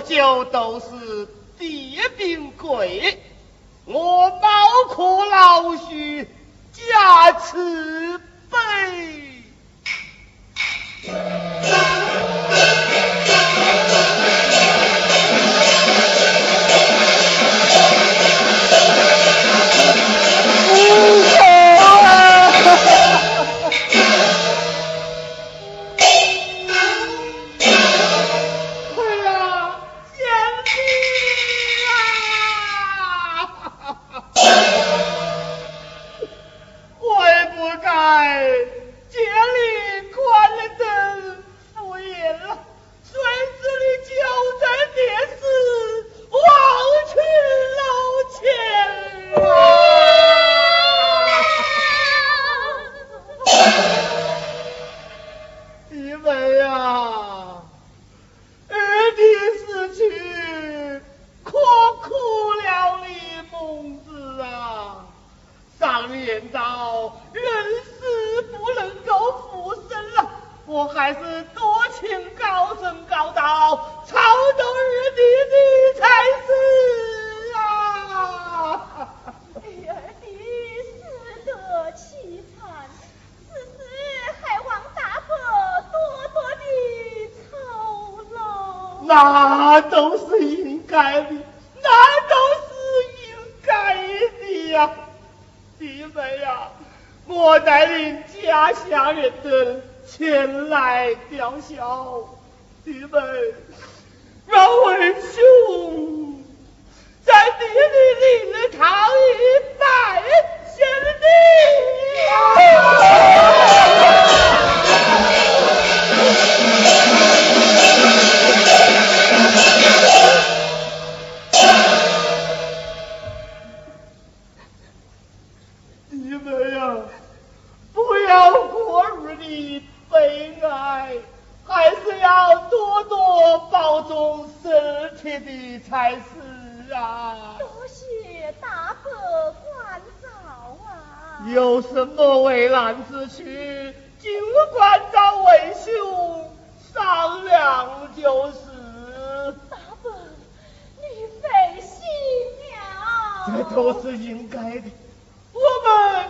就都是地兵贵，我包括老徐家慈悲。弟妹呀，我带领家乡人等前来吊孝，弟妹，让为兄在地里领了堂一拜先帝。啊！多谢大伯关照啊！有什么为难之处，尽管找为兄商量就是。大伯，你费心了。这都是应该的，我们